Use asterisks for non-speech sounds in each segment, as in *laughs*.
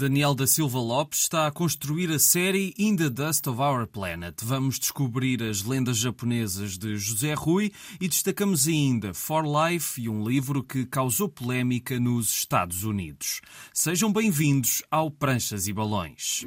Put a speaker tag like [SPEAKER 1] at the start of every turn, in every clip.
[SPEAKER 1] Daniel da Silva Lopes está a construir a série In the Dust of Our Planet. Vamos descobrir as lendas japonesas de José Rui e destacamos ainda For Life e um livro que causou polémica nos Estados Unidos. Sejam bem-vindos ao Pranchas e Balões.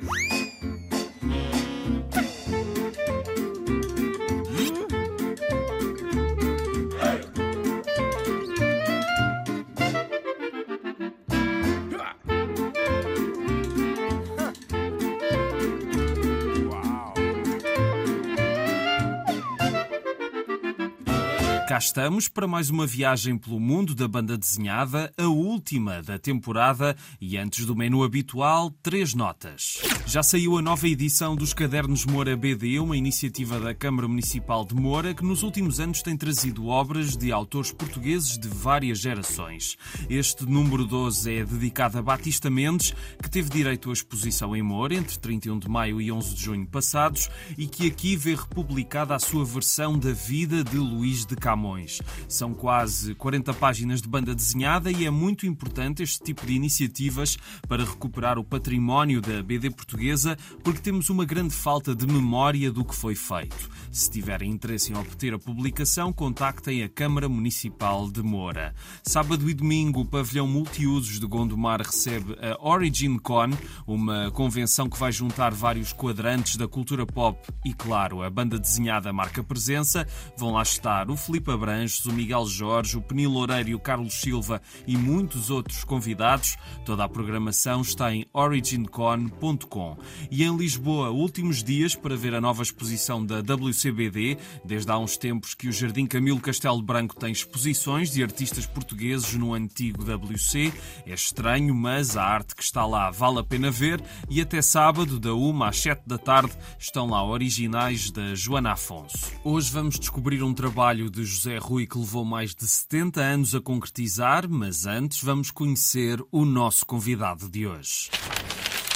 [SPEAKER 1] Estamos para mais uma viagem pelo mundo da banda desenhada, a última da temporada e antes do menu habitual, três notas. Já saiu a nova edição dos Cadernos Moura BD, uma iniciativa da Câmara Municipal de Moura que nos últimos anos tem trazido obras de autores portugueses de várias gerações. Este número 12 é dedicado a Batista Mendes, que teve direito à exposição em Moura entre 31 de maio e 11 de junho passados e que aqui vê republicada a sua versão da vida de Luís de Camões. Camões. São quase 40 páginas de banda desenhada e é muito importante este tipo de iniciativas para recuperar o património da BD portuguesa, porque temos uma grande falta de memória do que foi feito. Se tiverem interesse em obter a publicação, contactem a Câmara Municipal de Moura. Sábado e domingo, o pavilhão multiusos de Gondomar recebe a Origin Con, uma convenção que vai juntar vários quadrantes da cultura pop e, claro, a banda desenhada marca presença. Vão lá estar o Filipe Abranches, o Miguel Jorge, o Penil Loureiro e o Carlos Silva e muitos outros convidados. Toda a programação está em origincon.com. E em Lisboa, últimos dias para ver a nova exposição da WCBD. Desde há uns tempos que o Jardim Camilo Castelo Branco tem exposições de artistas portugueses no antigo WC. É estranho, mas a arte que está lá vale a pena ver. E até sábado, da 1 às 7 da tarde, estão lá originais da Joana Afonso. Hoje vamos descobrir um trabalho de José José Rui que levou mais de 70 anos a concretizar, mas antes vamos conhecer o nosso convidado de hoje.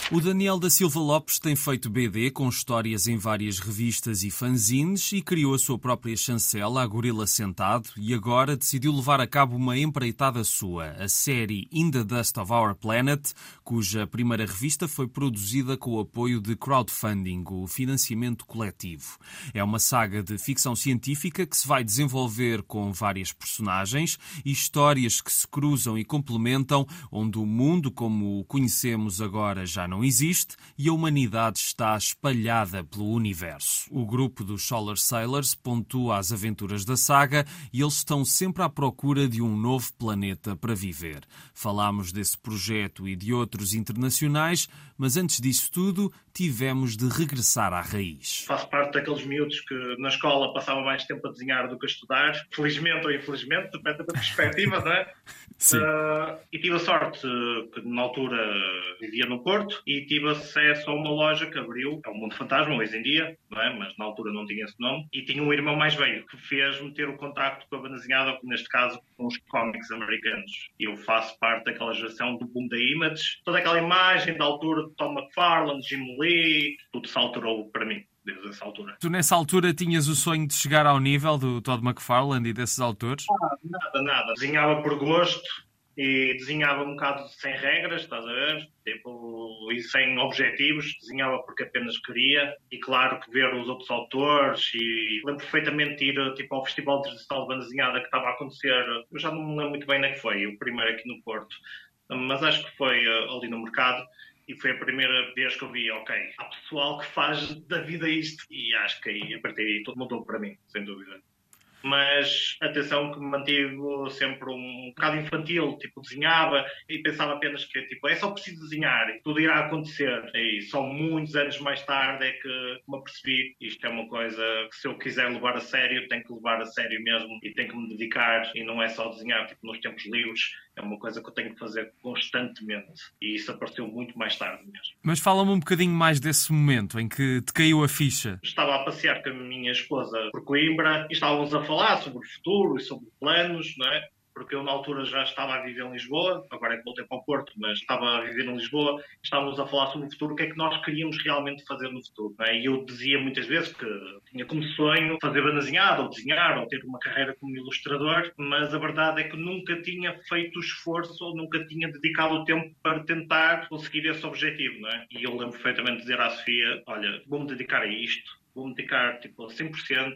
[SPEAKER 1] O Daniel da Silva Lopes tem feito BD com histórias em várias revistas e fanzines e criou a sua própria chancela, a Gorila Sentado, e agora decidiu levar a cabo uma empreitada sua, a série In the Dust of Our Planet, cuja primeira revista foi produzida com o apoio de crowdfunding, o financiamento coletivo. É uma saga de ficção científica que se vai desenvolver com várias personagens e histórias que se cruzam e complementam, onde o mundo como o conhecemos agora já não não existe e a humanidade está espalhada pelo universo. O grupo dos Solar Sailors pontua as aventuras da saga e eles estão sempre à procura de um novo planeta para viver. Falámos desse projeto e de outros internacionais, mas antes disso tudo, tivemos de regressar à raiz.
[SPEAKER 2] Faço parte daqueles miúdos que na escola passavam mais tempo a desenhar do que a estudar, felizmente ou infelizmente, depende da perspectiva, não é? *laughs*
[SPEAKER 1] Sim. Uh,
[SPEAKER 2] e tive a sorte que na altura vivia no Porto e tive acesso a uma loja que abriu, é o Mundo Fantasma hoje em dia, não é? mas na altura não tinha esse nome, e tinha um irmão mais velho que fez-me ter o contacto com a banda desenhada, neste caso com os cómics americanos. E eu faço parte daquela geração do boom da Image, toda aquela imagem da altura de Tom McFarlane, Jim Lee, tudo se alterou para mim desde essa altura.
[SPEAKER 1] Tu nessa altura tinhas o sonho de chegar ao nível do Todd McFarlane e desses autores?
[SPEAKER 2] Ah, nada, nada. Desenhava por gosto e desenhava um bocado sem regras, estás a ver? Tipo, e sem objetivos, desenhava porque apenas queria. E claro que ver os outros autores e lembro perfeitamente ir tipo, ao Festival Digital de Banda Desenhada que estava a acontecer, eu já não me lembro muito bem onde é que foi, o primeiro aqui no Porto, mas acho que foi uh, ali no mercado e foi a primeira vez que eu vi, ok, há pessoal que faz da vida isto. E acho que aí, a partir daí, tudo mudou para mim, sem dúvida mas atenção que me mantive sempre um bocado infantil, tipo, desenhava e pensava apenas que, tipo, é só preciso desenhar e tudo irá acontecer. E só muitos anos mais tarde é que me apercebi isto é uma coisa que se eu quiser levar a sério, tenho que levar a sério mesmo e tenho que me dedicar e não é só desenhar, tipo, nos tempos livres, é uma coisa que eu tenho que fazer constantemente. E isso apareceu muito mais tarde mesmo.
[SPEAKER 1] Mas fala-me um bocadinho mais desse momento em que te caiu a ficha.
[SPEAKER 2] Estava a passear com a minha esposa por Coimbra e estávamos a falar sobre o futuro e sobre planos, não é? Porque eu na altura já estava a viver em Lisboa, agora é que voltei para o Porto, mas estava a viver em Lisboa, estávamos a falar sobre o futuro, o que é que nós queríamos realmente fazer no futuro. É? E eu dizia muitas vezes que tinha como sonho fazer bandazinhado, ou desenhar, ou ter uma carreira como ilustrador, mas a verdade é que nunca tinha feito esforço, ou nunca tinha dedicado o tempo para tentar conseguir esse objetivo. É? E eu lembro perfeitamente de dizer à Sofia, olha, vou-me dedicar a isto, vou-me dedicar tipo, a 100%,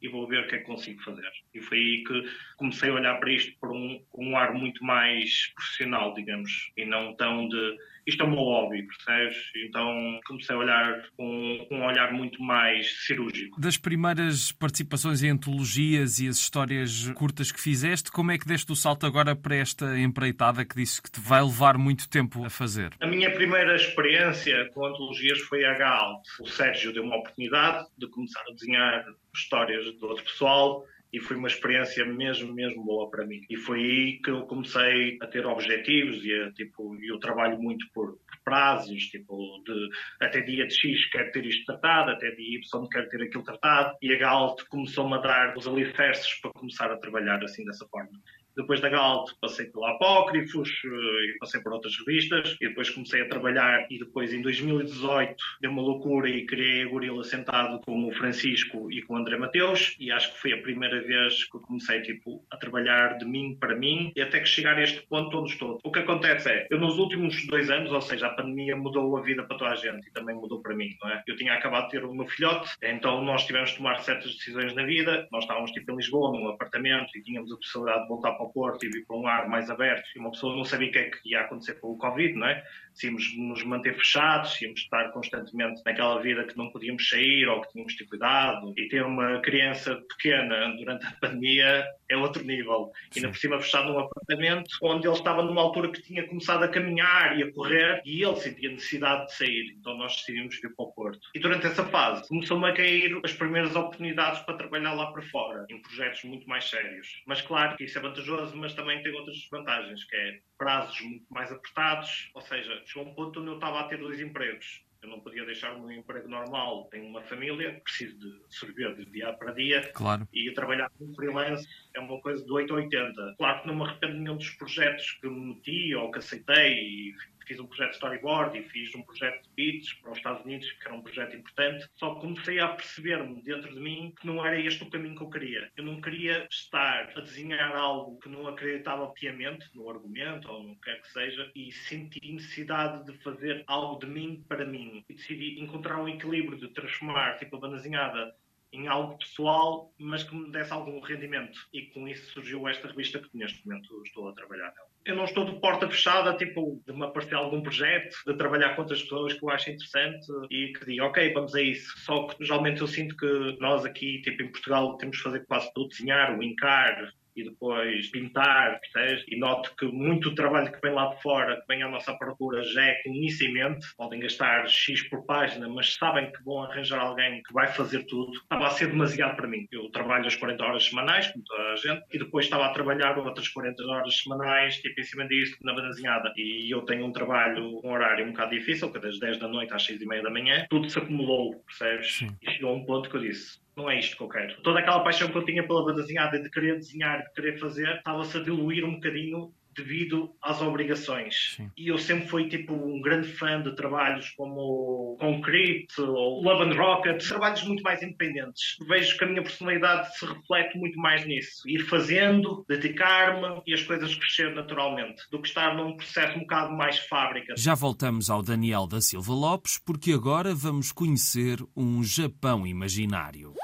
[SPEAKER 2] e vou ver o que é que consigo fazer. E foi aí que comecei a olhar para isto por um, com um ar muito mais profissional, digamos, e não tão de isto é o meu hobby, percebes? Então comecei a olhar com, com um olhar muito mais cirúrgico.
[SPEAKER 1] Das primeiras participações em antologias e as histórias curtas que fizeste, como é que deste o salto agora para esta empreitada que disse que te vai levar muito tempo a fazer?
[SPEAKER 2] A minha primeira experiência com antologias foi a Galt. O Sérgio deu uma oportunidade de começar a desenhar histórias de outro pessoal e foi uma experiência mesmo, mesmo boa para mim. E foi aí que eu comecei a ter objetivos e a, tipo, eu trabalho muito por prazos, tipo, de até dia de X quero ter isto tratado, até dia Y quero ter aquilo tratado, e a Galt começou-me a dar os alicerces para começar a trabalhar assim dessa forma. Depois da Galt passei pela Apócrifos eh, e passei por outras revistas e depois comecei a trabalhar e depois em 2018 deu uma loucura e criei a Gorila sentado com o Francisco e com o André Mateus e acho que foi a primeira vez que eu comecei tipo, a trabalhar de mim para mim e até que chegar a este ponto onde estou. O que acontece é, eu nos últimos dois anos, ou seja, a pandemia mudou a vida para toda a gente e também mudou para mim, não é? Eu tinha acabado de ter o meu filhote, então nós tivemos de tomar certas decisões na vida, nós estávamos tipo em Lisboa, num apartamento e tínhamos a possibilidade de voltar para Porto e vir para um ar mais aberto, e uma pessoa não sabia o que é que ia acontecer com o Covid, não é? Se íamos nos manter fechados, se íamos estar constantemente naquela vida que não podíamos sair ou que tínhamos de ter cuidado. E ter uma criança pequena durante a pandemia é outro nível. E ainda por cima fechado num apartamento onde ele estava numa altura que tinha começado a caminhar e a correr e ele sentia necessidade de sair. Então nós decidimos vir para o Porto. E durante essa fase começou-me a cair as primeiras oportunidades para trabalhar lá para fora, em projetos muito mais sérios. Mas claro que isso é vantajoso, mas também tem outras vantagens, que é prazos muito mais apertados, ou seja, chegou um ponto onde eu estava a ter dois empregos. Eu não podia deixar o meu emprego normal. Tenho uma família, preciso de servir de dia para dia.
[SPEAKER 1] Claro.
[SPEAKER 2] E trabalhar como freelance é uma coisa de 8 a 80. Claro que não me arrependo nenhum dos projetos que me meti ou que aceitei e fiz um projeto de storyboard e fiz um projeto de beats para os Estados Unidos, que era um projeto importante. Só comecei a perceber-me dentro de mim que não era este o caminho que eu queria. Eu não queria estar a desenhar algo que não acreditava piamente no argumento ou no que quer que seja e senti necessidade de fazer algo de mim para mim. E decidi encontrar um equilíbrio de transformar tipo a bandazinhada em algo pessoal, mas que me desse algum rendimento. E com isso surgiu esta revista que neste momento estou a trabalhar nela. Eu não estou de porta fechada, tipo, de me aparecer algum projeto, de trabalhar com outras pessoas que eu acho interessante e que diga, ok, vamos a isso. Só que geralmente eu sinto que nós aqui, tipo, em Portugal, temos de fazer quase tudo, desenhar, o encar, e depois pintar, percebes? E noto que muito trabalho que vem lá de fora, que vem à nossa procura, já é conhecimento. Podem gastar X por página, mas sabem que vão arranjar alguém que vai fazer tudo. Estava a ser demasiado para mim. Eu trabalho as 40 horas semanais, como toda a gente, e depois estava a trabalhar outras 40 horas semanais, tipo em cima disso, na desenhada. E eu tenho um trabalho, um horário um bocado difícil, que é das 10 da noite às 6 e meia da manhã. Tudo se acumulou, percebes? Sim. E chegou a um ponto que eu disse, não é isto que eu quero. Toda aquela paixão que eu tinha pela desenhada, de querer desenhar, de querer fazer, estava-se a diluir um bocadinho devido às obrigações. Sim. E eu sempre fui tipo um grande fã de trabalhos como Concrete ou Love and Rocket, trabalhos muito mais independentes. Vejo que a minha personalidade se reflete muito mais nisso. Ir fazendo, dedicar-me e as coisas crescer naturalmente, do que estar num processo um bocado mais fábrica.
[SPEAKER 1] Já voltamos ao Daniel da Silva Lopes, porque agora vamos conhecer um Japão imaginário.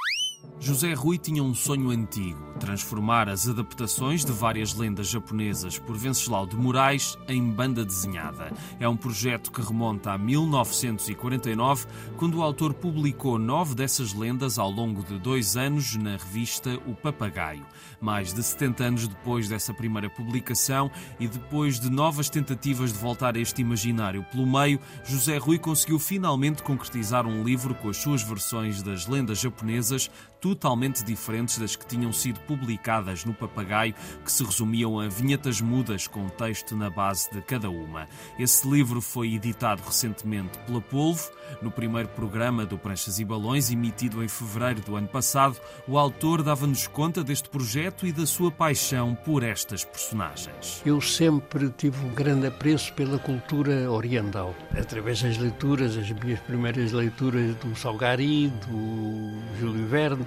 [SPEAKER 1] José Rui tinha um sonho antigo: transformar as adaptações de várias lendas japonesas por Venceslau de Moraes em banda desenhada. É um projeto que remonta a 1949, quando o autor publicou nove dessas lendas ao longo de dois anos na revista O Papagaio. Mais de 70 anos depois dessa primeira publicação e depois de novas tentativas de voltar a este imaginário pelo meio, José Rui conseguiu finalmente concretizar um livro com as suas versões das lendas japonesas totalmente diferentes das que tinham sido publicadas no Papagaio, que se resumiam a vinhetas mudas com texto na base de cada uma. Esse livro foi editado recentemente pela Polvo. No primeiro programa do Pranchas e Balões, emitido em fevereiro do ano passado, o autor dava-nos conta deste projeto e da sua paixão por estas personagens.
[SPEAKER 3] Eu sempre tive um grande apreço pela cultura oriental. Através das leituras, as minhas primeiras leituras do Salgari, do Júlio Verne,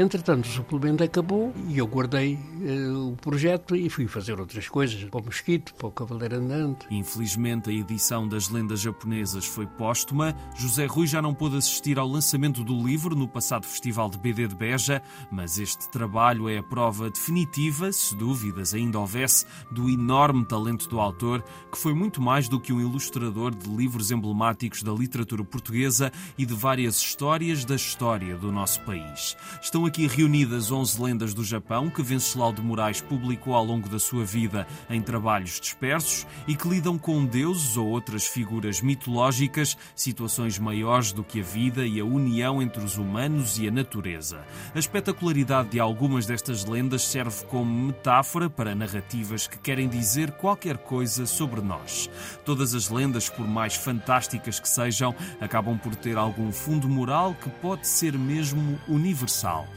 [SPEAKER 3] Entretanto, o suplemento acabou e eu guardei uh, o projeto e fui fazer outras coisas, para o Mosquito, para o Cavaleiro Andante.
[SPEAKER 1] Infelizmente, a edição das lendas japonesas foi póstuma. José Rui já não pôde assistir ao lançamento do livro no passado Festival de BD de Beja, mas este trabalho é a prova definitiva, se dúvidas ainda houvesse, do enorme talento do autor, que foi muito mais do que um ilustrador de livros emblemáticos da literatura portuguesa e de várias histórias da história do nosso país. Estão aqui reunidas 11 lendas do Japão que Venceslau de Moraes publicou ao longo da sua vida em trabalhos dispersos e que lidam com deuses ou outras figuras mitológicas, situações maiores do que a vida e a união entre os humanos e a natureza. A espetacularidade de algumas destas lendas serve como metáfora para narrativas que querem dizer qualquer coisa sobre nós. Todas as lendas, por mais fantásticas que sejam, acabam por ter algum fundo moral que pode ser mesmo universal.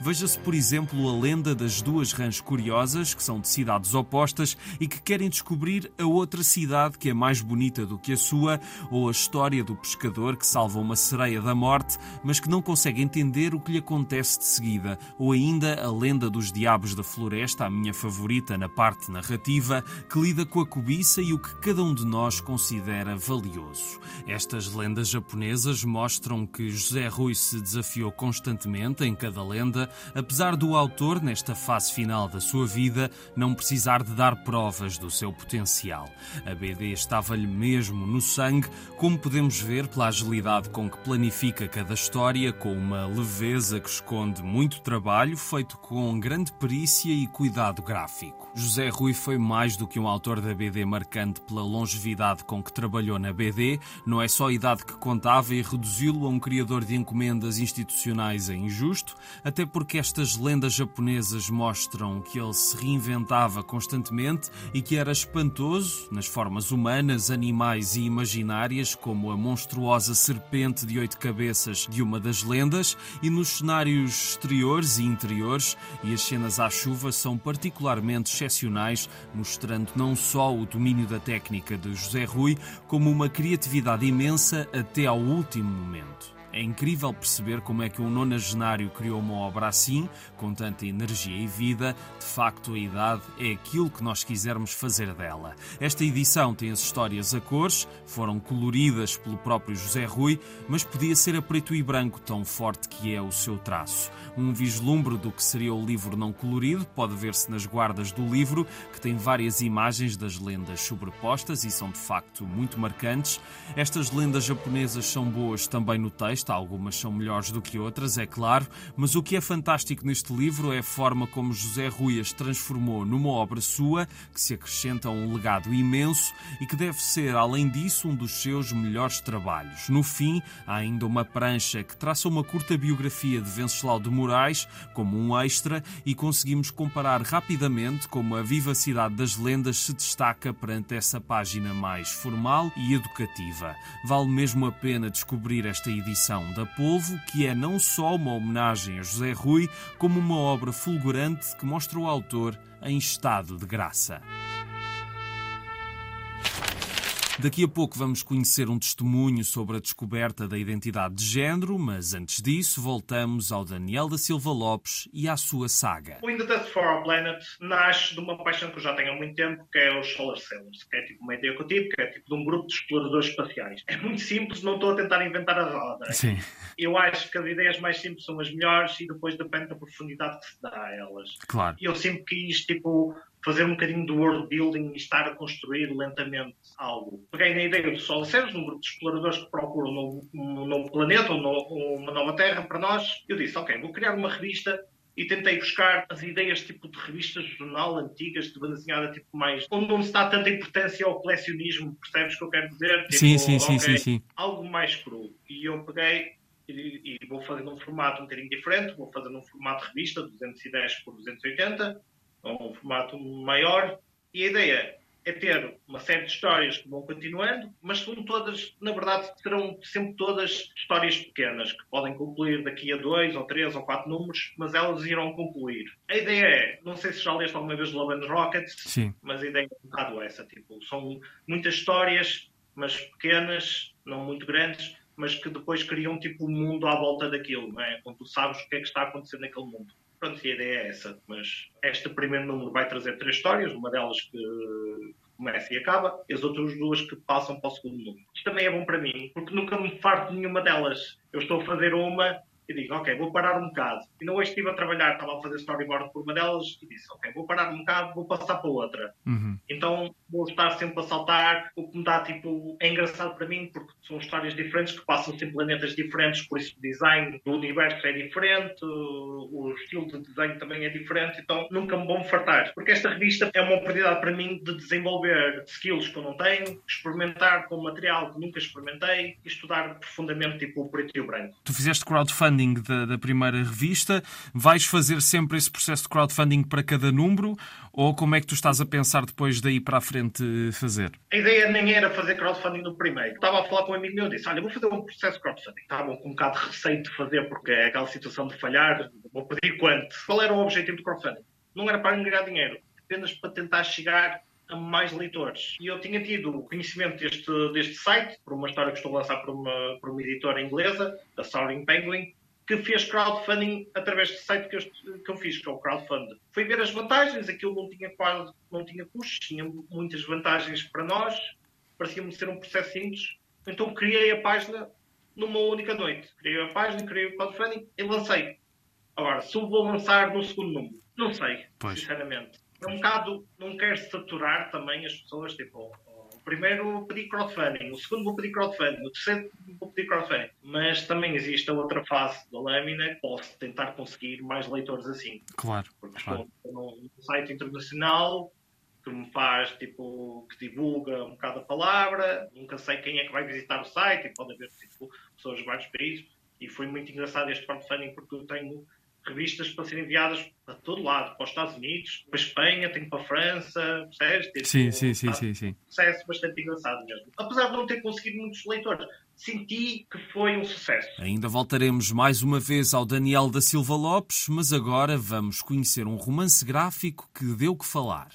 [SPEAKER 1] Veja-se, por exemplo, a lenda das duas rãs curiosas, que são de cidades opostas e que querem descobrir a outra cidade que é mais bonita do que a sua, ou a história do pescador que salva uma sereia da morte, mas que não consegue entender o que lhe acontece de seguida, ou ainda a lenda dos diabos da floresta, a minha favorita na parte narrativa, que lida com a cobiça e o que cada um de nós considera valioso. Estas lendas japonesas mostram que José Rui se desafiou constantemente em cada lenda, apesar do autor, nesta fase final da sua vida, não precisar de dar provas do seu potencial. A BD estava-lhe mesmo no sangue, como podemos ver pela agilidade com que planifica cada história, com uma leveza que esconde muito trabalho, feito com grande perícia e cuidado gráfico. José Rui foi mais do que um autor da BD marcante pela longevidade com que trabalhou na BD, não é só a idade que contava e reduzi-lo a um criador de encomendas institucionais é injusto, até estas lendas japonesas mostram que ele se reinventava constantemente e que era espantoso nas formas humanas, animais e imaginárias, como a monstruosa serpente de oito cabeças de uma das lendas, e nos cenários exteriores e interiores, e as cenas à chuva são particularmente excepcionais, mostrando não só o domínio da técnica de José Rui, como uma criatividade imensa até ao último momento. É incrível perceber como é que um nonagenário criou uma obra assim, com tanta energia e vida. De facto, a idade é aquilo que nós quisermos fazer dela. Esta edição tem as histórias a cores, foram coloridas pelo próprio José Rui, mas podia ser a preto e branco, tão forte que é o seu traço. Um vislumbre do que seria o livro não colorido pode ver-se nas guardas do livro, que tem várias imagens das lendas sobrepostas e são de facto muito marcantes. Estas lendas japonesas são boas também no texto texto, algumas são melhores do que outras, é claro, mas o que é fantástico neste livro é a forma como José Rui as transformou numa obra sua, que se acrescenta a um legado imenso e que deve ser, além disso, um dos seus melhores trabalhos. No fim, há ainda uma prancha que traça uma curta biografia de Venceslau de Moraes, como um extra, e conseguimos comparar rapidamente como a vivacidade das lendas se destaca perante essa página mais formal e educativa. Vale mesmo a pena descobrir esta edição edição da Polvo, que é não só uma homenagem a José Rui, como uma obra fulgurante que mostra o autor em estado de graça. Daqui a pouco vamos conhecer um testemunho sobre a descoberta da identidade de género, mas antes disso voltamos ao Daniel da Silva Lopes e à sua saga.
[SPEAKER 2] O In the for Our Planet nasce de uma paixão que eu já tenho há muito tempo, que é os Solar Sailors, que é tipo uma ideia que eu tive, que é tipo de um grupo de exploradores espaciais. É muito simples, não estou a tentar inventar a roda.
[SPEAKER 1] Sim.
[SPEAKER 2] Eu acho que as ideias mais simples são as melhores e depois depende da profundidade que se dá a elas.
[SPEAKER 1] Claro.
[SPEAKER 2] Eu sempre quis, tipo, fazer um bocadinho de world building e estar a construir lentamente algo. Peguei na ideia do Solaceros, um grupo de exploradores que procuram um novo, um novo planeta, um uma nova Terra para nós. Eu disse, ok, vou criar uma revista e tentei buscar as ideias tipo de revistas de jornal antigas, de banda desenhada tipo mais... onde não se dá tanta importância ao colecionismo, percebes o que eu quero dizer? Tipo,
[SPEAKER 1] sim, sim, sim, okay, sim, sim.
[SPEAKER 2] Algo mais cru. E eu peguei e, e vou fazer num formato um bocadinho diferente, vou fazer num formato revista, 210 por 280, um formato maior, e a ideia é ter uma série de histórias que vão continuando, mas são todas, na verdade, serão sempre todas histórias pequenas, que podem concluir daqui a dois, ou três, ou quatro números, mas elas irão concluir. A ideia é, não sei se já leste alguma vez Love and Rockets,
[SPEAKER 1] Sim.
[SPEAKER 2] mas a ideia é um bocado essa, tipo, são muitas histórias, mas pequenas, não muito grandes, mas que depois criam tipo um mundo à volta daquilo, não é? Quando tu sabes o que é que está acontecendo naquele mundo. Pronto, a ideia é essa. Mas este primeiro número vai trazer três histórias, uma delas que começa e acaba, e as outras duas que passam para o segundo número. Isto também é bom para mim, porque nunca me farto de nenhuma delas. Eu estou a fazer uma e digo, ok, vou parar um bocado. E não hoje estive a trabalhar, estava a fazer storyboard por uma delas e disse, ok, vou parar um bocado, vou passar para outra.
[SPEAKER 1] Uhum.
[SPEAKER 2] Então vou estar sempre a saltar, o que me dá tipo. É engraçado para mim porque são histórias diferentes que passam em planetas diferentes, por isso o design do universo é diferente, o estilo de desenho também é diferente, então nunca me vou me fartar. Porque esta revista é uma oportunidade para mim de desenvolver skills que eu não tenho, experimentar com material que nunca experimentei e estudar profundamente tipo o preto e o branco.
[SPEAKER 1] Tu fizeste crowdfunding da, da primeira revista, vais fazer sempre esse processo de crowdfunding para cada número ou como é que tu estás a pensar depois daí para a frente fazer?
[SPEAKER 2] A ideia nem era fazer crowdfunding no primeiro. Estava a falar com um amigo meu e disse: Olha, vou fazer um processo de crowdfunding. Estava com um bocado de receio de fazer porque é aquela situação de falhar. Vou pedir quanto? Qual era o objetivo do crowdfunding? Não era para ganhar dinheiro, apenas para tentar chegar a mais leitores. E eu tinha tido conhecimento deste, deste site, por uma história que estou a lançar por uma, por uma editora inglesa, a Soaring Penguin, que fez crowdfunding através do site que eu, que eu fiz, que é o crowdfunding. Fui ver as vantagens, aquilo não tinha quase, não tinha custos, tinha muitas vantagens para nós, parecia-me ser um processo simples. Então criei a página numa única noite. Criei a página, criei o crowdfunding e lancei. Agora, se o vou lançar no segundo número, não sei, pois. sinceramente. É um bocado, não quero saturar também as pessoas, tipo, primeiro vou pedir crowdfunding, o segundo vou pedir crowdfunding, o terceiro vou pedir crowdfunding. Mas também existe a outra fase da lâmina que posso tentar conseguir mais leitores assim.
[SPEAKER 1] Claro.
[SPEAKER 2] Porque
[SPEAKER 1] claro.
[SPEAKER 2] estou num site internacional que me faz, tipo, que divulga um bocado a palavra, nunca sei quem é que vai visitar o site e pode haver, tipo, pessoas de vários países. E foi muito engraçado este crowdfunding porque eu tenho revistas para serem enviadas para todo lado, para os Estados Unidos, para a Espanha, tenho para a França, percebes?
[SPEAKER 1] Tipo, sim, sim, sim, sim, sim.
[SPEAKER 2] Um processo bastante engraçado mesmo. Apesar de não ter conseguido muitos leitores, senti que foi um sucesso.
[SPEAKER 1] Ainda voltaremos mais uma vez ao Daniel da Silva Lopes, mas agora vamos conhecer um romance gráfico que deu que falar.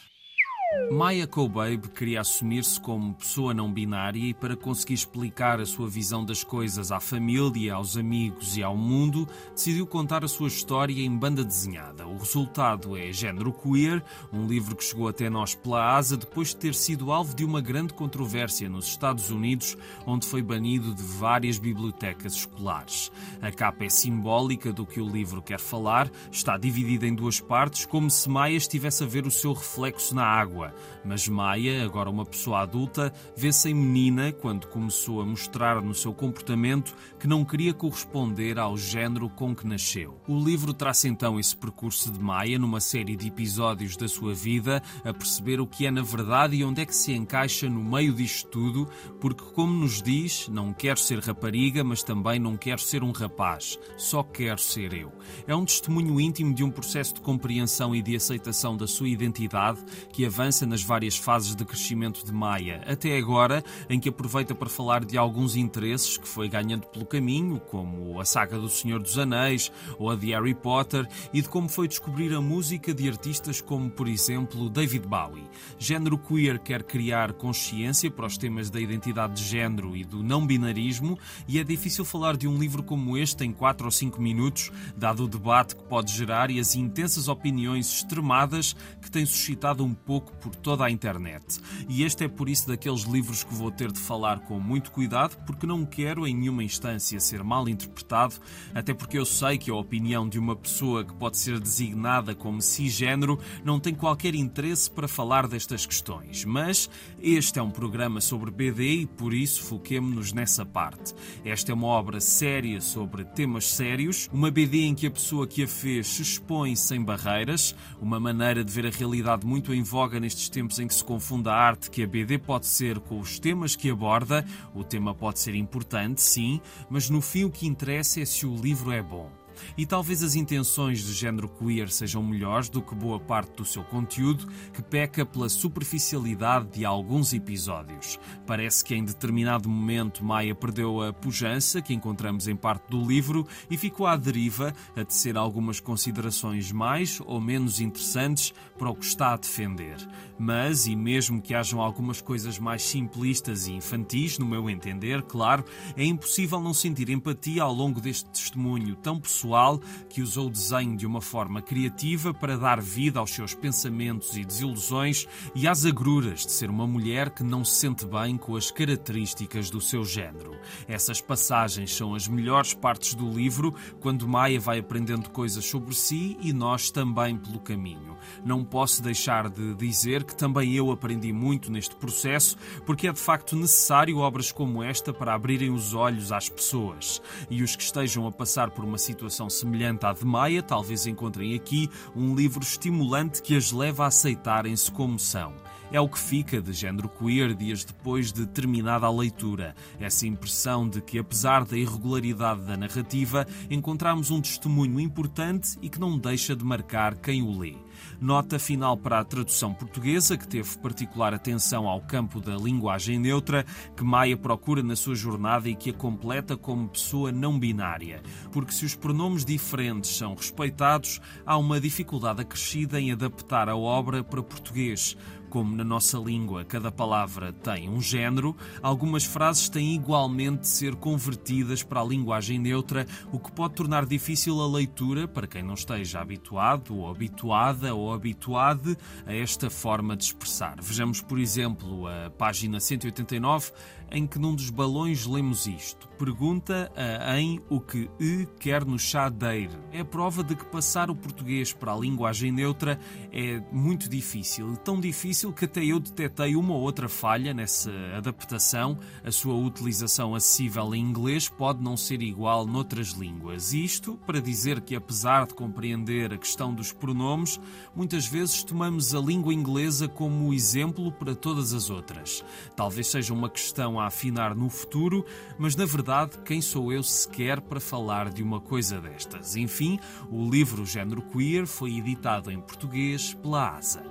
[SPEAKER 1] Maya Kobabe queria assumir-se como pessoa não binária e, para conseguir explicar a sua visão das coisas à família, aos amigos e ao mundo, decidiu contar a sua história em banda desenhada. O resultado é Género Queer, um livro que chegou até nós pela asa depois de ter sido alvo de uma grande controvérsia nos Estados Unidos, onde foi banido de várias bibliotecas escolares. A capa é simbólica do que o livro quer falar, está dividida em duas partes, como se Maya estivesse a ver o seu reflexo na água Mas Maia, agora uma pessoa adulta, vê-se em menina quando começou a mostrar no seu comportamento que não queria corresponder ao género com que nasceu. O livro traça então esse percurso de Maia numa série de episódios da sua vida, a perceber o que é na verdade e onde é que se encaixa no meio disto tudo, porque, como nos diz, não quero ser rapariga, mas também não quero ser um rapaz, só quero ser eu. É um testemunho íntimo de um processo de compreensão e de aceitação da sua identidade que avança nas várias fases de crescimento de Maia, até agora, em que aproveita para falar de alguns interesses que foi ganhando pelo caminho, como a saga do Senhor dos Anéis ou a de Harry Potter, e de como foi descobrir a música de artistas como, por exemplo, David Bowie. Género queer quer criar consciência para os temas da identidade de género e do não binarismo, e é difícil falar de um livro como este em 4 ou 5 minutos, dado o debate que pode gerar e as intensas opiniões extremadas que tem suscitado um pouco por toda a internet. E este é por isso daqueles livros que vou ter de falar com muito cuidado, porque não quero em nenhuma instância ser mal interpretado, até porque eu sei que a opinião de uma pessoa que pode ser designada como cisgênero não tem qualquer interesse para falar destas questões. Mas este é um programa sobre BD e por isso foquemo-nos nessa parte. Esta é uma obra séria sobre temas sérios, uma BD em que a pessoa que a fez se expõe sem barreiras, uma maneira de ver a realidade muito em voga neste nestes tempos em que se confunde a arte que a BD pode ser com os temas que aborda. O tema pode ser importante, sim, mas no fim o que interessa é se o livro é bom. E talvez as intenções do género queer sejam melhores do que boa parte do seu conteúdo, que peca pela superficialidade de alguns episódios. Parece que em determinado momento Maia perdeu a pujança que encontramos em parte do livro e ficou à deriva a tecer algumas considerações mais ou menos interessantes para o que está a defender. Mas, e mesmo que hajam algumas coisas mais simplistas e infantis, no meu entender, claro, é impossível não sentir empatia ao longo deste testemunho tão pessoal que usou o desenho de uma forma criativa para dar vida aos seus pensamentos e desilusões e às agruras de ser uma mulher que não se sente bem com as características do seu género. Essas passagens são as melhores partes do livro, quando Maia vai aprendendo coisas sobre si e nós também pelo caminho. Não posso deixar de dizer que também eu aprendi muito neste processo, porque é de facto necessário obras como esta para abrirem os olhos às pessoas. E os que estejam a passar por uma situação semelhante à de Maia, talvez encontrem aqui um livro estimulante que as leva a aceitarem-se como são. É o que fica de género queer dias depois de terminada a leitura. Essa impressão de que, apesar da irregularidade da narrativa, encontramos um testemunho importante e que não deixa de marcar quem o lê. Nota final para a tradução portuguesa, que teve particular atenção ao campo da linguagem neutra, que Maia procura na sua jornada e que a completa como pessoa não binária. Porque se os pronomes diferentes são respeitados, há uma dificuldade acrescida em adaptar a obra para português. Como na nossa língua cada palavra tem um género, algumas frases têm igualmente de ser convertidas para a linguagem neutra, o que pode tornar difícil a leitura para quem não esteja habituado ou habituada ou habituade a esta forma de expressar. Vejamos, por exemplo, a página 189, em que num dos balões lemos isto. Pergunta a em o que e quer no chadeir. É prova de que passar o português para a linguagem neutra é muito difícil. Tão difícil que até eu detetei uma ou outra falha nessa adaptação. A sua utilização acessível em inglês pode não ser igual noutras línguas. Isto para dizer que, apesar de compreender a questão dos pronomes, muitas vezes tomamos a língua inglesa como exemplo para todas as outras. Talvez seja uma questão a afinar no futuro, mas na verdade, quem sou eu sequer para falar de uma coisa destas? Enfim, o livro Género Queer foi editado em português pela ASA.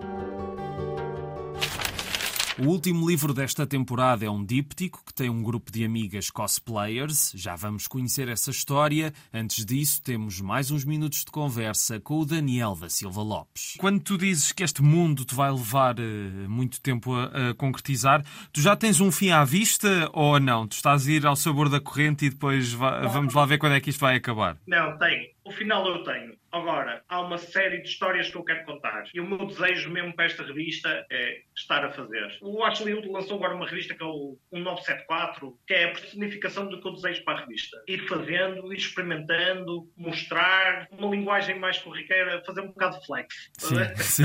[SPEAKER 1] O último livro desta temporada é um díptico que tem um grupo de amigas cosplayers. Já vamos conhecer essa história. Antes disso, temos mais uns minutos de conversa com o Daniel da Silva Lopes. Quando tu dizes que este mundo te vai levar uh, muito tempo a, a, concretizar, tu já tens um fim à vista ou não? Tu estás a ir ao sabor da corrente e depois vamos lá ver quando é que isto vai acabar?
[SPEAKER 2] Não, tenho. O final eu tenho. Agora, há uma série de histórias que eu quero contar. E o meu desejo mesmo para esta revista é estar a fazer. O Ashley Wood lançou agora uma revista que é o 1974, que é a personificação do que eu desejo para a revista. Ir fazendo, ir experimentando, mostrar uma linguagem mais corriqueira, fazer um bocado de flex.
[SPEAKER 1] Sim, *laughs* sim.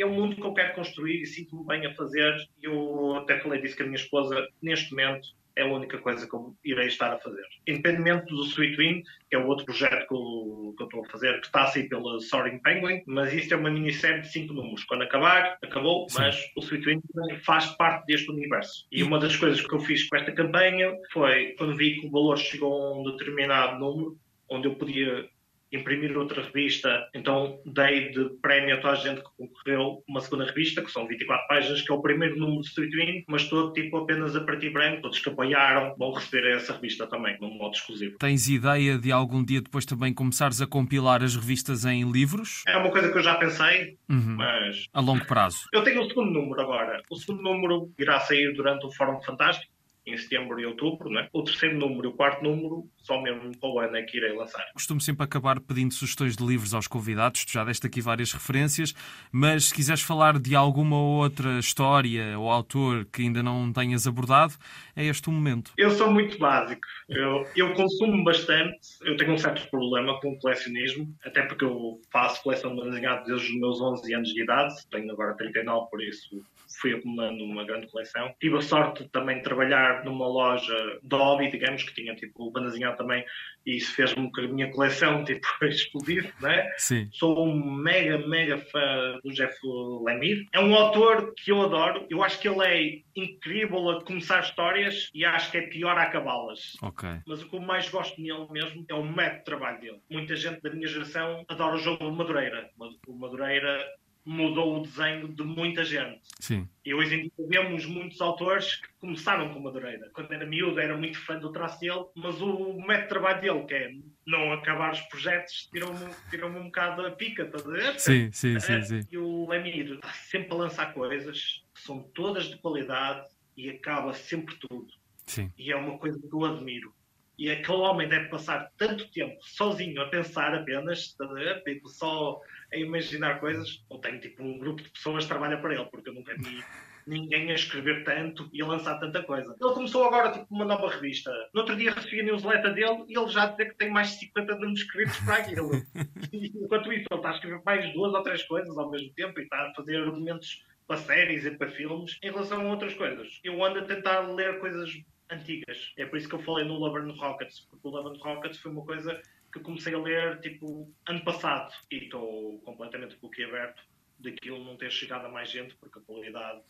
[SPEAKER 2] é um mundo que eu quero construir e sinto-me bem a fazer. Eu até falei disso com a minha esposa. Neste momento, é a única coisa que eu irei estar a fazer. Independentemente do Sweet Wing, que é o outro projeto que eu, que eu estou a fazer, que está a sair pela Soaring Penguin, mas isto é uma minissérie de cinco números. Quando acabar, acabou, Sim. mas o Sweet Wing faz parte deste universo. E uma das coisas que eu fiz com esta campanha foi, quando vi que o valor chegou a um determinado número, onde eu podia imprimir outra revista, então dei de prémio a toda a gente que concorreu uma segunda revista, que são 24 páginas, que é o primeiro número de Street Wing, mas todo tipo apenas a partir branco, todos que apoiaram vão receber essa revista também, num modo exclusivo.
[SPEAKER 1] Tens ideia de algum dia depois também começares a compilar as revistas em livros?
[SPEAKER 2] É uma coisa que eu já pensei, uhum. mas...
[SPEAKER 1] A longo prazo.
[SPEAKER 2] Eu tenho o segundo número agora. O segundo número irá sair durante o Fórum Fantástico, em setembro e outubro, né? o terceiro número e o quarto número só mesmo para o ano é que irei lançar.
[SPEAKER 1] Costumo sempre acabar pedindo sugestões de livros aos convidados, tu já deste aqui várias referências, mas se quiseres falar de alguma outra história ou autor que ainda não tenhas abordado, é este o momento.
[SPEAKER 2] Eu sou muito básico, eu, eu consumo bastante, eu tenho um certo problema com o colecionismo, até porque eu faço coleção de desenhado desde os meus 11 anos de idade, tenho agora 39, por isso fui acumulando uma grande coleção. Tive a sorte também de trabalhar numa loja de hobby, digamos, que tinha tipo bandazinhado também, e isso fez-me que a minha coleção *laughs* tipo, explodir, né?
[SPEAKER 1] Sim.
[SPEAKER 2] Sou um mega, mega fã do Jeff Lemire. É um autor que eu adoro. Eu acho que ele é incrível a começar histórias e acho que é pior a acabá-las.
[SPEAKER 1] Ok.
[SPEAKER 2] Mas o que eu mais gosto nele mesmo é o método de trabalho dele. Muita gente da minha geração adora o jogo de Madureira. O Madureira mudou o desenho de muita gente.
[SPEAKER 1] Sim.
[SPEAKER 2] E hoje em dia vemos muitos autores que começaram com Madureira. Quando era miúdo era muito fã do traço dele, mas o método de trabalho dele, que é não acabar os projetos, tirou-me tirou um bocado a pica, estás a ver?
[SPEAKER 1] Sim, sim, sim, sim.
[SPEAKER 2] E o Lemir está sempre a lançar coisas que são todas de qualidade e acaba sempre tudo.
[SPEAKER 1] Sim.
[SPEAKER 2] E é uma coisa que eu admiro. E aquele homem deve passar tanto tempo sozinho a pensar apenas, estás a ver? Tipo, só a imaginar coisas. Ou tenho tipo um grupo de pessoas que trabalha para ele, porque eu nunca vi *laughs* ninguém a escrever tanto e a lançar tanta coisa. Ele começou agora tipo uma nova revista. No outro dia recebi a newsletter dele e ele já dizer que tem mais de 50 números escritos para aquilo. *laughs* e, enquanto isso, ele está a escrever mais duas ou três coisas ao mesmo tempo e está a fazer argumentos para séries e para filmes em relação a outras coisas. Eu ando a tentar ler coisas antigas. É por isso que eu falei no Love and Rockets, porque o Love and Rockets foi uma coisa que comecei a ler tipo ano passado e estou completamente boquiaberto daquilo não ter chegado a mais gente porque a qualidade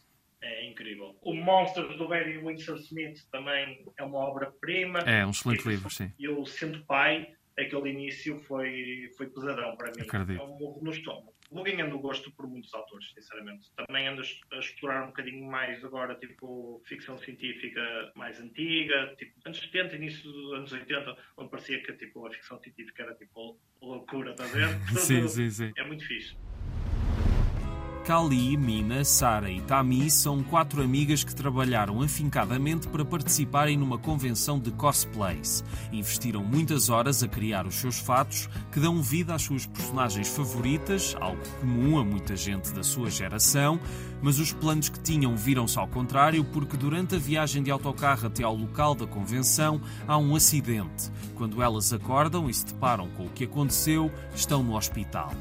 [SPEAKER 2] é incrível. O Monsters do Barry Windsor Smith também é uma obra-prima.
[SPEAKER 1] É um excelente livro, sim.
[SPEAKER 2] Eu, sendo pai, aquele início foi, foi pesadão para mim.
[SPEAKER 1] Acredito.
[SPEAKER 2] É um morro no estômago. Vou ganhando gosto por muitos autores, sinceramente. Também ando a explorar um bocadinho mais agora, tipo, ficção científica mais antiga, tipo, anos 70, início dos anos 80, onde parecia que tipo, a ficção científica era tipo loucura, está a ver? *laughs*
[SPEAKER 1] sim, sim, sim.
[SPEAKER 2] É muito fixe.
[SPEAKER 1] Kali, Mina, Sara e Tami são quatro amigas que trabalharam afincadamente para participarem numa convenção de cosplays. Investiram muitas horas a criar os seus fatos, que dão vida às suas personagens favoritas, algo comum a muita gente da sua geração, mas os planos que tinham viram-se ao contrário porque durante a viagem de autocarro até ao local da convenção há um acidente. Quando elas acordam e se deparam com o que aconteceu, estão no hospital.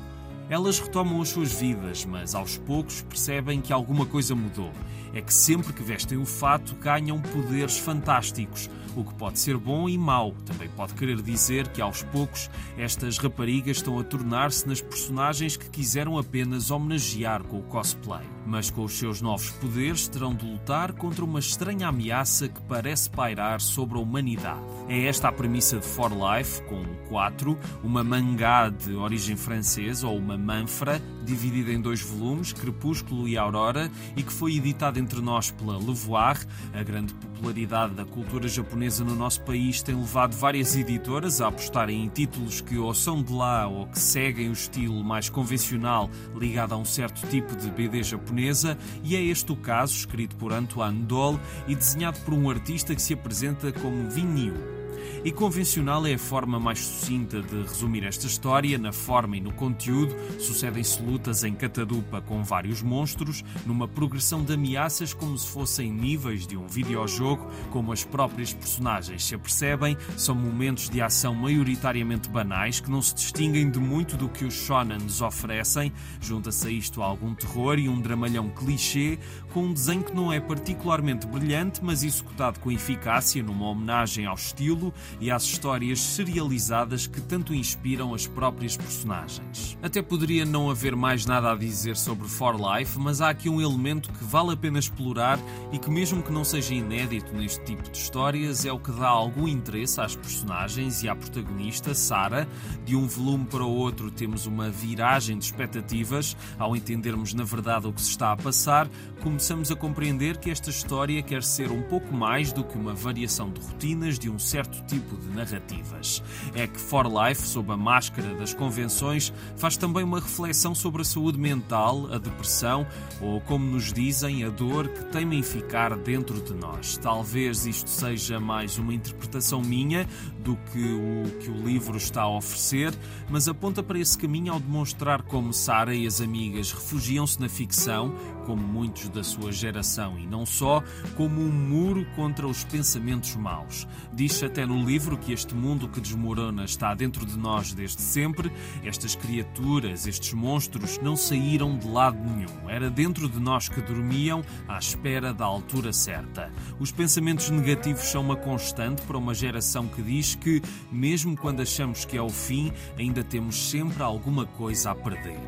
[SPEAKER 1] Elas retomam as suas vidas, mas aos poucos percebem que alguma coisa mudou. É que sempre que vestem o fato ganham poderes fantásticos, o que pode ser bom e mau. Também pode querer dizer que aos poucos estas raparigas estão a tornar-se nas personagens que quiseram apenas homenagear com o cosplay. Mas com os seus novos poderes terão de lutar contra uma estranha ameaça que parece pairar sobre a humanidade. É esta a premissa de For Life, com 4, uma mangá de origem francesa ou uma manfra, dividida em dois volumes, Crepúsculo e Aurora, e que foi editada entre nós pela Levoir. A grande popularidade da cultura japonesa no nosso país tem levado várias editoras a apostarem em títulos que ou são de lá ou que seguem o estilo mais convencional ligado a um certo tipo de BD japonesa, e é este o caso, escrito por Antoine Doll e desenhado por um artista que se apresenta como Vinil. E convencional é a forma mais sucinta de resumir esta história, na forma e no conteúdo. Sucedem-se lutas em catadupa com vários monstros, numa progressão de ameaças como se fossem níveis de um videojogo, como as próprias personagens se apercebem, são momentos de ação maioritariamente banais que não se distinguem de muito do que os shonen nos oferecem. Junta-se a isto algum terror e um dramalhão clichê, com um desenho que não é particularmente brilhante, mas executado com eficácia numa homenagem ao estilo e às histórias serializadas que tanto inspiram as próprias personagens. Até poderia não haver mais nada a dizer sobre For Life, mas há aqui um elemento que vale a pena explorar e que, mesmo que não seja inédito neste tipo de histórias, é o que dá algum interesse às personagens e à protagonista, Sara. De um volume para o outro, temos uma viragem de expectativas. Ao entendermos na verdade o que se está a passar, começamos a compreender que esta história quer ser um pouco mais do que uma variação de rotinas de um certo tipo de narrativas. É que For Life, sob a máscara das convenções, faz também uma reflexão sobre a saúde mental, a depressão ou, como nos dizem, a dor que teima em ficar dentro de nós. Talvez isto seja mais uma interpretação minha do que o que o livro está a oferecer, mas aponta para esse caminho ao demonstrar como Sara e as amigas refugiam-se na ficção, como muitos da sua geração e não só, como um muro contra os pensamentos maus. Diz até no livro que este mundo que desmorona está dentro de nós desde sempre. Estas criaturas, estes monstros, não saíram de lado nenhum. Era dentro de nós que dormiam à espera da altura certa. Os pensamentos negativos são uma constante para uma geração que diz que, mesmo quando achamos que é o fim, ainda temos sempre alguma coisa a perder.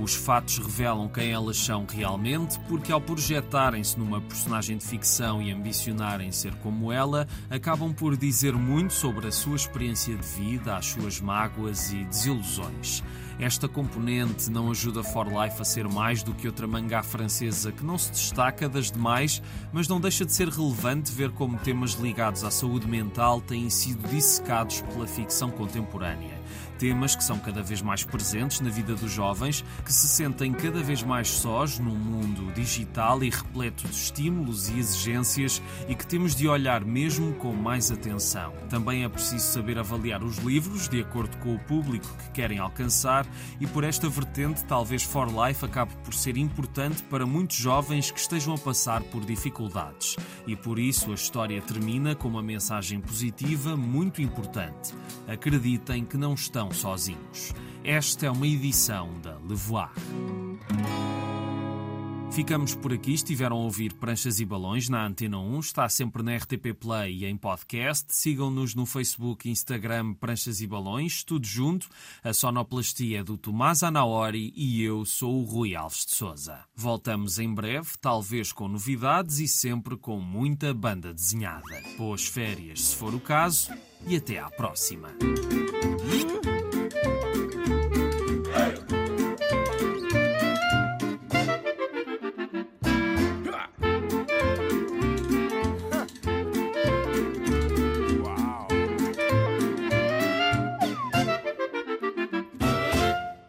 [SPEAKER 1] Os fatos revelam quem elas são realmente, porque ao projetarem-se numa personagem de ficção e ambicionarem ser como ela, acabam por dizer muito sobre a sua experiência de vida, as suas mágoas e desilusões. Esta componente não ajuda For Life a ser mais do que outra mangá francesa que não se destaca das demais, mas não deixa de ser relevante ver como temas ligados à saúde mental têm sido dissecados pela ficção contemporânea. Temas que são cada vez mais presentes na vida dos jovens, que se sentem cada vez mais sós num mundo digital e repleto de estímulos e exigências e que temos de olhar mesmo com mais atenção. Também é preciso saber avaliar os livros de acordo com o público que querem alcançar e por esta vertente, talvez For Life acabe por ser importante para muitos jovens que estejam a passar por dificuldades. E por isso a história termina com uma mensagem positiva muito importante. Acreditem que não estão sozinhos. Esta é uma edição da Levoar. Ficamos por aqui. Estiveram a ouvir Pranchas e Balões na Antena 1. Está sempre na RTP Play e em podcast. Sigam-nos no Facebook e Instagram Pranchas e Balões. Tudo junto. A sonoplastia é do Tomás Anaori e eu sou o Rui Alves de Souza. Voltamos em breve, talvez com novidades e sempre com muita banda desenhada. Boas férias, se for o caso, e até à próxima.